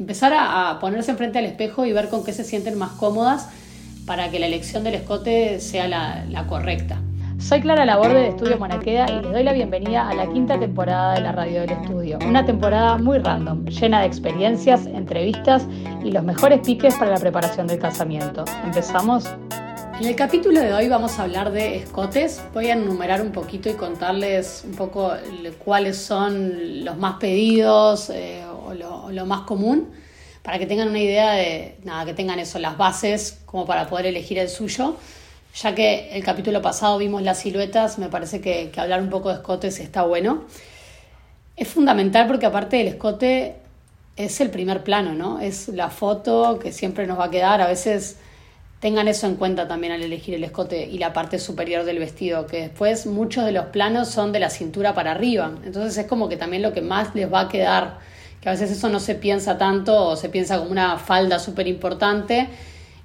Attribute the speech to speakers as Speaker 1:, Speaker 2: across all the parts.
Speaker 1: empezar a, ponerse enfrente al espejo y ver con qué se sienten más cómodas para que la elección del escote sea la, correcta. Soy Clara Laborde de Estudio Monaqueda y les doy la bienvenida a la quinta temporada de la Radio del Estudio. Una temporada muy random, llena de experiencias, entrevistas y los mejores piques para la preparación del casamiento. ¿Empezamos? En el capítulo de hoy vamos a hablar de escotes. Voy a enumerar un poquito y contarles un poco cuáles son los más pedidos eh, lo, más común para que tengan una idea de, nada, que tengan eso, las bases como para poder elegir el suyo. Ya que el capítulo pasado vimos las siluetas, me parece que, hablar un poco de escotes está bueno. Es fundamental porque aparte del escote es el primer plano, ¿no? Es la foto que siempre nos va a quedar. A veces tengan eso en cuenta también al elegir el escote y la parte superior del vestido, que después muchos de los planos son de la cintura para arriba. Entonces es como que también lo que más les va a quedar, que a veces eso no se piensa tanto o se piensa como una falda súper importante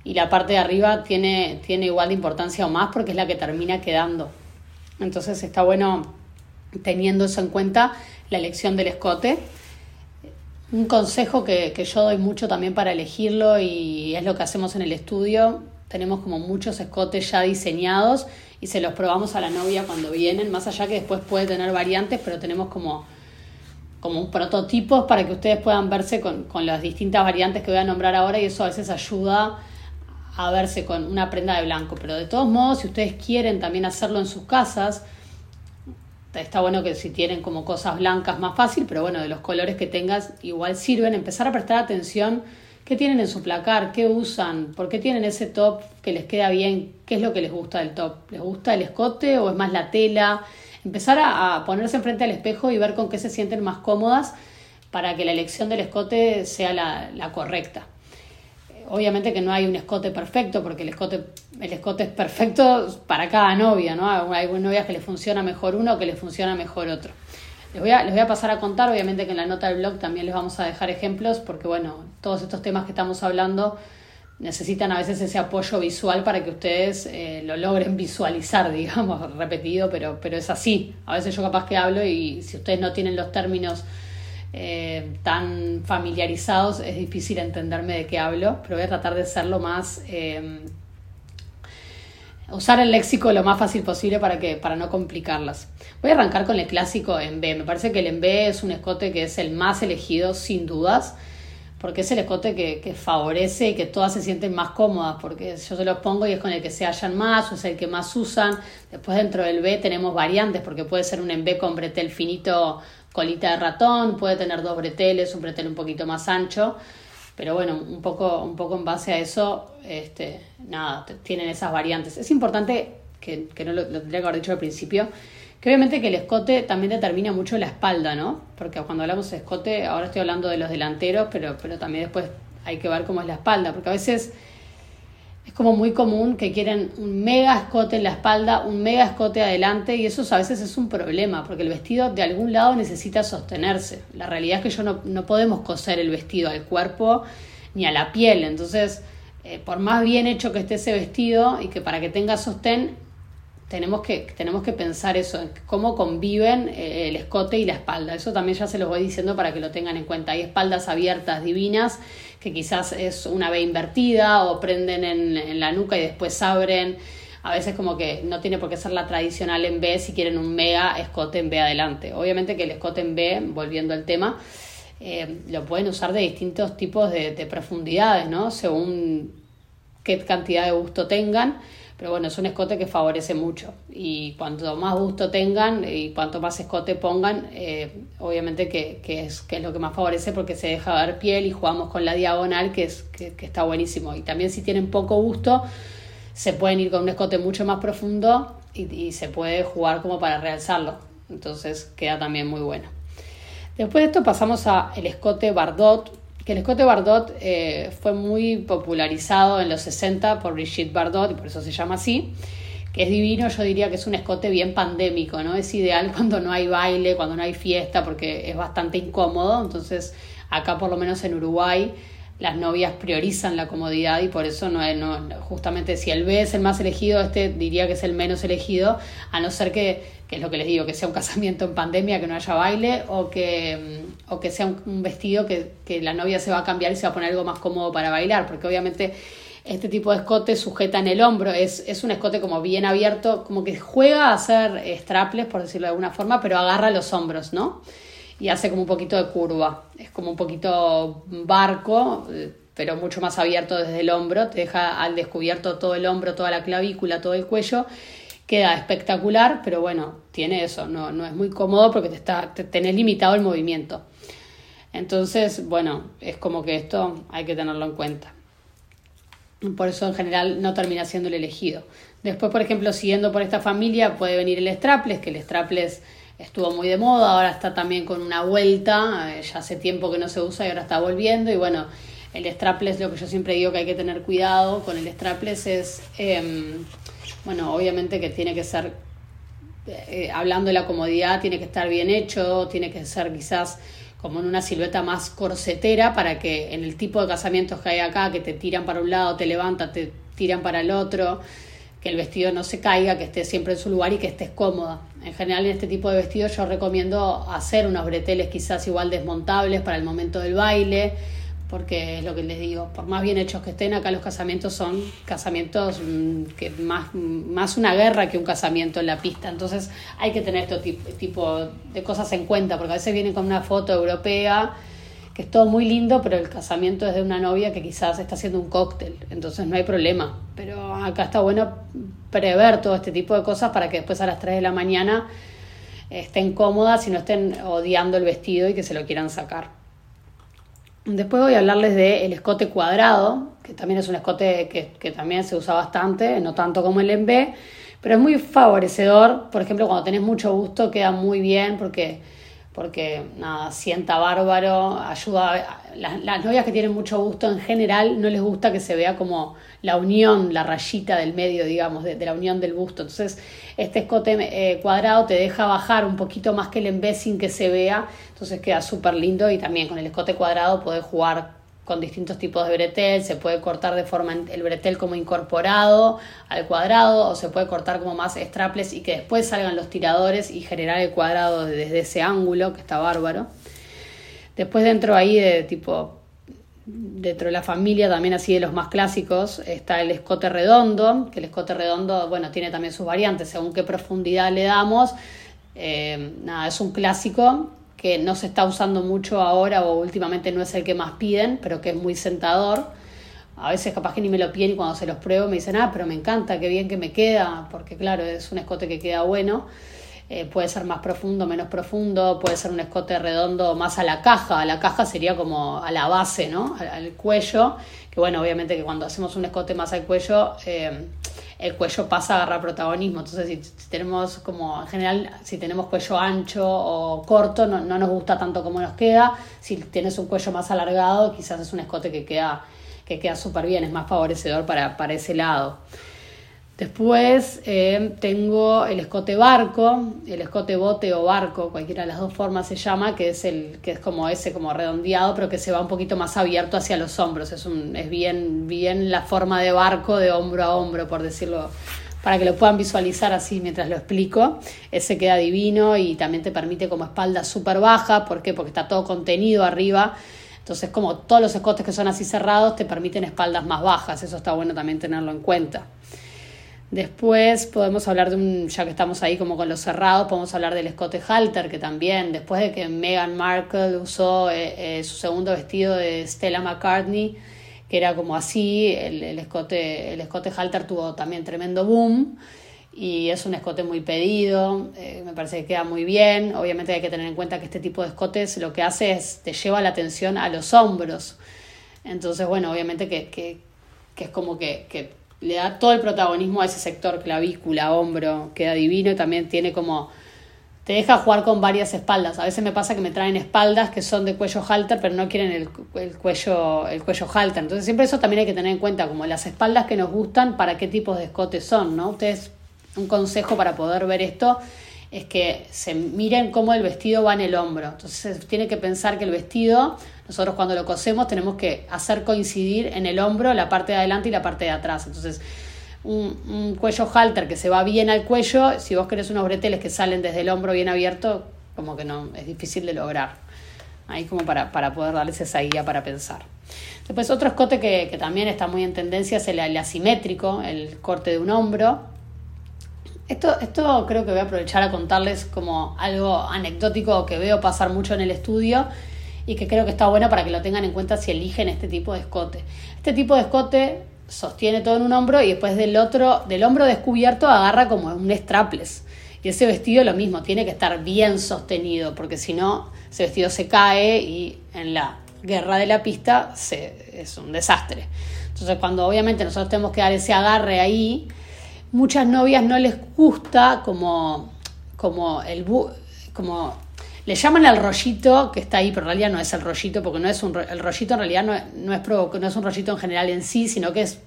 Speaker 1: y la parte de arriba tiene, tiene igual de importancia o más porque es la que termina quedando. Entonces está bueno teniendo eso en cuenta la elección del escote. Un consejo que, que yo doy mucho también para elegirlo y es lo que hacemos en el estudio. Tenemos como muchos escotes ya diseñados y se los probamos a la novia cuando vienen, más allá que después puede tener variantes, pero tenemos como como un prototipo para que ustedes puedan verse con, con las distintas variantes que voy a nombrar ahora y eso a veces ayuda a verse con una prenda de blanco. Pero de todos modos, si ustedes quieren también hacerlo en sus casas, está bueno que si tienen como cosas blancas más fácil, pero bueno, de los colores que tengas igual sirven. Empezar a prestar atención qué tienen en su placar, qué usan, por qué tienen ese top que les queda bien, qué es lo que les gusta del top. ¿Les gusta el escote o es más la tela? Empezar a, ponerse enfrente al espejo y ver con qué se sienten más cómodas para que la elección del escote sea la correcta obviamente que no hay un escote perfecto, porque el escote, el escote es perfecto para cada novia, ¿no? Hay novias que les funciona mejor uno, que les funciona mejor otro. Les voy, a, les voy a pasar a contar, obviamente que en la nota del blog también les vamos a dejar ejemplos, porque bueno, todos estos temas que estamos hablando necesitan a veces ese apoyo visual para que ustedes eh, lo logren visualizar, digamos, repetido, pero, pero es así. A veces yo capaz que hablo y si ustedes no tienen los términos eh, tan familiarizados, es difícil entenderme de qué hablo, pero voy a tratar de ser lo más... Eh, usar el léxico lo más fácil posible para, que, para no complicarlas. Voy a arrancar con el clásico en B. Me parece que el en B es un escote que es el más elegido sin dudas, porque es el escote que, que, favorece y que todas se sienten más cómodas, porque yo se los pongo y es con el que se hallan más o es el que más usan. Después dentro del B tenemos variantes, porque puede ser un en B con bretel finito colita de ratón, puede tener dos breteles, un bretel un poquito más ancho, pero bueno, un poco, un poco en base a eso, este, nada, tienen esas variantes. Es importante, que, que no lo, tendría que haber dicho al principio, obviamente que el escote también determina mucho la espalda, ¿no? Porque cuando hablamos de escote, ahora estoy hablando de los delanteros, pero, pero también después hay que ver cómo es la espalda, porque a veces es como muy común que quieren un mega escote en la espalda, un mega escote adelante y eso a veces es un problema porque el vestido de algún lado necesita sostenerse. La realidad es que yo no, no podemos coser el vestido al cuerpo ni a la piel, entonces eh, por más bien hecho que esté ese vestido y que para que tenga sostén tenemos que, tenemos que pensar eso, cómo conviven eh, el escote y la espalda. Eso también ya se los voy diciendo para que lo tengan en cuenta. Hay espaldas abiertas divinas que quizás es una B invertida o prenden en, la nuca y después abren. A veces como que no tiene por qué ser la tradicional en B si quieren un mega escote en B adelante. Obviamente que el escote en B, volviendo al tema, eh, lo pueden usar de distintos tipos de, de profundidades, ¿no? Según qué cantidad de gusto tengan. Pero bueno, es un escote que favorece mucho y cuanto más gusto tengan y cuanto más escote pongan, eh, obviamente que, es, que es lo que más favorece porque se deja ver piel y jugamos con la diagonal que, es, que, está buenísimo. Y también si tienen poco gusto, se pueden ir con un escote mucho más profundo y, y se puede jugar como para realzarlo. Entonces queda también muy bueno. Después de esto pasamos a el escote Bardot, que el escote Bardot eh, fue muy popularizado en los 60 por Brigitte Bardot, y por eso se llama así, que es divino, yo diría que es un escote bien pandémico, ¿no? Es ideal cuando no hay baile, cuando no hay fiesta, porque es bastante incómodo, entonces acá por lo menos en Uruguay las novias priorizan la comodidad y por eso no, no justamente si el B es el más elegido, este diría que es el menos elegido, a no ser que, que es lo que les digo, que sea un casamiento en pandemia, que no haya baile o que o que sea un, vestido que, que, la novia se va a cambiar y se va a poner algo más cómodo para bailar, porque obviamente este tipo de escote sujeta en el hombro, es, es un escote como bien abierto, como que juega a hacer straples, por decirlo de alguna forma, pero agarra los hombros, ¿no? Y hace como un poquito de curva, es como un poquito barco, pero mucho más abierto desde el hombro, te deja al descubierto todo el hombro, toda la clavícula, todo el cuello queda espectacular, pero bueno, tiene eso, no, no es muy cómodo porque te está, te, tenés limitado el movimiento. Entonces, bueno, es como que esto hay que tenerlo en cuenta. Por eso en general no termina siendo el elegido. Después, por ejemplo, siguiendo por esta familia, puede venir el strapless, que el strapless estuvo muy de moda, ahora está también con una vuelta, eh, ya hace tiempo que no se usa y ahora está volviendo. Y bueno, el strapless, lo que yo siempre digo que hay que tener cuidado con el strapless es... Em, bueno, obviamente que tiene que ser, eh, hablando de la comodidad, tiene que estar bien hecho, tiene que ser quizás como en una silueta más corsetera para que en el tipo de casamientos que hay acá, que te tiran para un lado, te levantan, te tiran para el otro, que el vestido no se caiga, que esté siempre en su lugar y que estés cómoda. En general en este tipo de vestidos yo recomiendo hacer unos breteles quizás igual desmontables para el momento del baile, porque es lo que les digo, por más bien hechos que estén, acá los casamientos son casamientos mm, que más, más una guerra que un casamiento en la pista, entonces hay que tener este tipo, de cosas en cuenta, porque a veces vienen con una foto europea, que es todo muy lindo, pero el casamiento es de una novia que quizás está haciendo un cóctel, entonces no hay problema, pero acá está bueno prever todo este tipo de cosas para que después a las 3 de la mañana estén cómodas y no estén odiando el vestido y que se lo quieran sacar. Después voy a hablarles del escote cuadrado, que también es un escote que, que, también se usa bastante, no tanto como el en pero es muy favorecedor. Por ejemplo, cuando tenés mucho gusto queda muy bien porque porque nada, sienta bárbaro, ayuda. Las, las, novias que tienen mucho gusto en general no les gusta que se vea como la unión, la rayita del medio, digamos, de, la unión del busto. Entonces, este escote eh, cuadrado te deja bajar un poquito más que el embé sin que se vea, entonces queda súper lindo y también con el escote cuadrado podés jugar con distintos tipos de bretel, se puede cortar de forma el bretel como incorporado al cuadrado o se puede cortar como más strapless y que después salgan los tiradores y generar el cuadrado desde ese ángulo que está bárbaro. Después dentro ahí de tipo dentro de la familia también así de los más clásicos está el escote redondo, que el escote redondo bueno tiene también sus variantes según qué profundidad le damos. Eh, nada, es un clásico que no se está usando mucho ahora o últimamente no es el que más piden, pero que es muy sentador. A veces capaz que ni me lo piden y cuando se los pruebo me dicen, ah, pero me encanta, qué bien que me queda, porque claro, es un escote que queda bueno. Eh, puede ser más profundo, menos profundo, puede ser un escote redondo más a la caja, a la caja sería como a la base, ¿no? Al, cuello, que bueno, obviamente que cuando hacemos un escote más al cuello, eh, el cuello pasa a agarrar protagonismo. Entonces, si, tenemos como, en general, si tenemos cuello ancho o corto, no, nos gusta tanto como nos queda. Si tienes un cuello más alargado, quizás es un escote que queda que queda súper bien, es más favorecedor para, para ese lado. Después eh, tengo el escote barco, el escote bote o barco, cualquiera de las dos formas se llama, que es el que es como ese como redondeado, pero que se va un poquito más abierto hacia los hombros. Es un es bien bien la forma de barco de hombro a hombro, por decirlo, para que lo puedan visualizar así mientras lo explico. Ese queda divino y también te permite como espalda súper baja, ¿por qué? Porque está todo contenido arriba. Entonces, como todos los escotes que son así cerrados te permiten espaldas más bajas, eso está bueno también tenerlo en cuenta. Después podemos hablar de un, ya que estamos ahí como con los cerrados, podemos hablar del escote halter, que también, después de que Meghan Markle usó eh, eh, su segundo vestido de Stella McCartney, que era como así, el, escote, el escote halter tuvo también tremendo boom y es un escote muy pedido, eh, me parece que queda muy bien. Obviamente hay que tener en cuenta que este tipo de escotes lo que hace es te lleva la atención a los hombros. Entonces, bueno, obviamente que, que, que es como que, que le da todo el protagonismo a ese sector, clavícula, hombro, queda divino y también tiene como... Te deja jugar con varias espaldas. A veces me pasa que me traen espaldas que son de cuello halter, pero no quieren el, el, cuello, el cuello halter. Entonces siempre eso también hay que tener en cuenta, como las espaldas que nos gustan, para qué tipos de escotes son, ¿no? Ustedes, un consejo para poder ver esto es que se miren cómo el vestido va en el hombro. Entonces tiene que pensar que el vestido, nosotros cuando lo cosemos tenemos que hacer coincidir en el hombro la parte de adelante y la parte de atrás. Entonces un, cuello halter que se va bien al cuello, si vos querés unos breteles que salen desde el hombro bien abierto, como que no, es difícil de lograr. Ahí como para, para poder darles esa guía para pensar. Después otro escote que, que también está muy en tendencia es el, el, asimétrico, el corte de un hombro. Esto, esto creo que voy a aprovechar a contarles como algo anecdótico que veo pasar mucho en el estudio y que creo que está bueno para que lo tengan en cuenta si eligen este tipo de escote. Este tipo de escote sostiene todo en un hombro y después del otro, del hombro descubierto, agarra como un strapless. Y ese vestido lo mismo, tiene que estar bien sostenido, porque si no, ese vestido se cae y en la guerra de la pista se, es un desastre. Entonces, cuando obviamente nosotros tenemos que dar ese agarre ahí, muchas novias no les gusta como, como el como le llaman al rollito que está ahí, pero en realidad no es el rollito, porque no es un el rollito en realidad no, no, es no es un rollito en general en sí, sino que es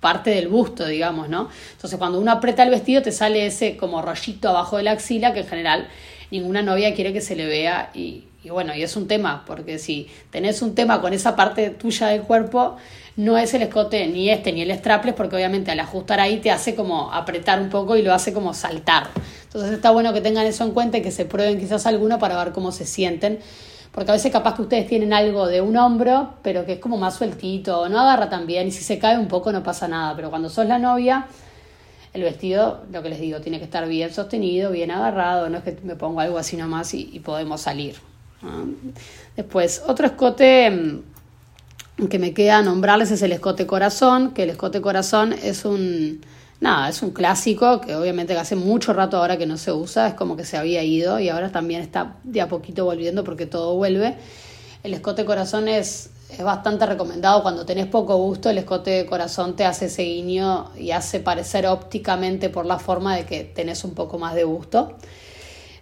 Speaker 1: parte del busto, digamos, ¿no? Entonces cuando uno aprieta el vestido te sale ese como rollito abajo de la axila que en general ninguna novia quiere que se le vea y, y bueno, y es un tema, porque si tenés un tema con esa parte tuya del cuerpo, no es el escote ni este ni el strapless, porque obviamente al ajustar ahí te hace como apretar un poco y lo hace como saltar. Entonces está bueno que tengan eso en cuenta y que se prueben quizás alguno para ver cómo se sienten. Porque a veces capaz que ustedes tienen algo de un hombro, pero que es como más sueltito, no agarra tan bien y si se cae un poco no pasa nada. Pero cuando sos la novia, el vestido, lo que les digo, tiene que estar bien sostenido, bien agarrado, no es que me pongo algo así nomás y, y podemos salir. Después, otro escote mm, que me queda nombrarles es el escote corazón, que el escote corazón es un nada, es un clásico que obviamente hace mucho rato ahora que no se usa, es como que se había ido y ahora también está de a poquito volviendo porque todo vuelve. El escote corazón es, es bastante recomendado cuando tenés poco gusto, el escote corazón te hace ese guiño y hace parecer ópticamente por la forma de que tenés un poco más de gusto.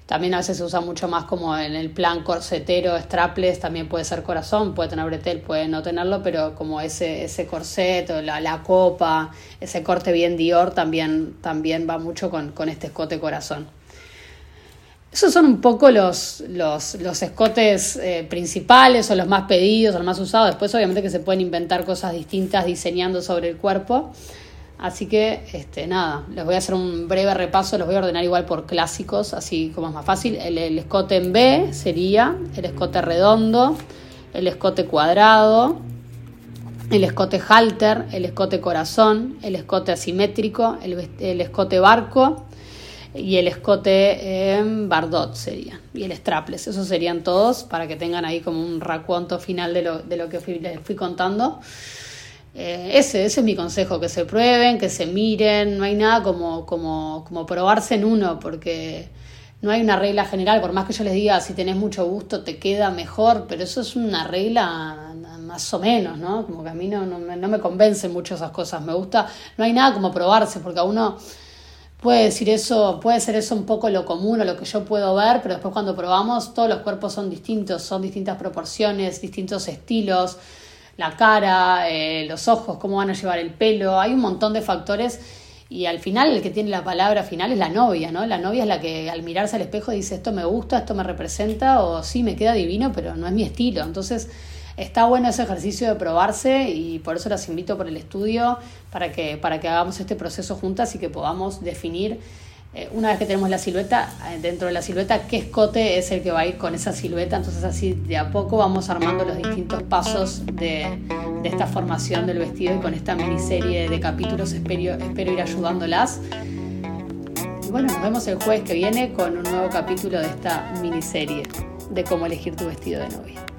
Speaker 1: También a veces se usa mucho más como en el plan corsetero, strapless, también puede ser corazón, puede tener bretel, puede no tenerlo, pero como ese, ese corset o la, la copa, ese corte bien Dior también, también va mucho con, con este escote corazón. Esos son un poco los, los, los escotes eh, principales o los más pedidos o los más usados. Después obviamente que se pueden inventar cosas distintas diseñando sobre el cuerpo. Así que, este, nada, les voy a hacer un breve repaso, los voy a ordenar igual por clásicos, así como es más fácil. El, escote en B sería el escote redondo, el escote cuadrado, el escote halter, el escote corazón, el escote asimétrico, el, escote barco y el escote bardot sería, y el strapless. Esos serían todos para que tengan ahí como un raconto final de lo, de lo que les fui contando. Eh, ese, ese es mi consejo, que se prueben, que se miren, no hay nada como, como, como probarse en uno, porque no hay una regla general, por más que yo les diga, si tenés mucho gusto te queda mejor, pero eso es una regla más o menos, ¿no? Como que a mí no, no, no me convencen mucho esas cosas, me gusta, no hay nada como probarse, porque a uno puede decir eso, puede ser eso un poco lo común o lo que yo puedo ver, pero después cuando probamos todos los cuerpos son distintos, son distintas proporciones, distintos estilos, la cara, eh, los ojos, cómo van a llevar el pelo, hay un montón de factores y al final el que tiene la palabra final es la novia, ¿no? La novia es la que al mirarse al espejo dice esto me gusta, esto me representa o sí me queda divino, pero no es mi estilo. Entonces está bueno ese ejercicio de probarse y por eso las invito por el estudio para que, para que hagamos este proceso juntas y que podamos definir eh, una vez que tenemos la silueta, eh, dentro de la silueta, qué escote es el que va a ir con esa silueta. Entonces así de a poco vamos armando los distintos pasos de, de esta formación del vestido y con esta miniserie de capítulos espero, espero ir ayudándolas. Y bueno, nos vemos el jueves que viene con un nuevo capítulo de esta miniserie de cómo elegir tu vestido de novia.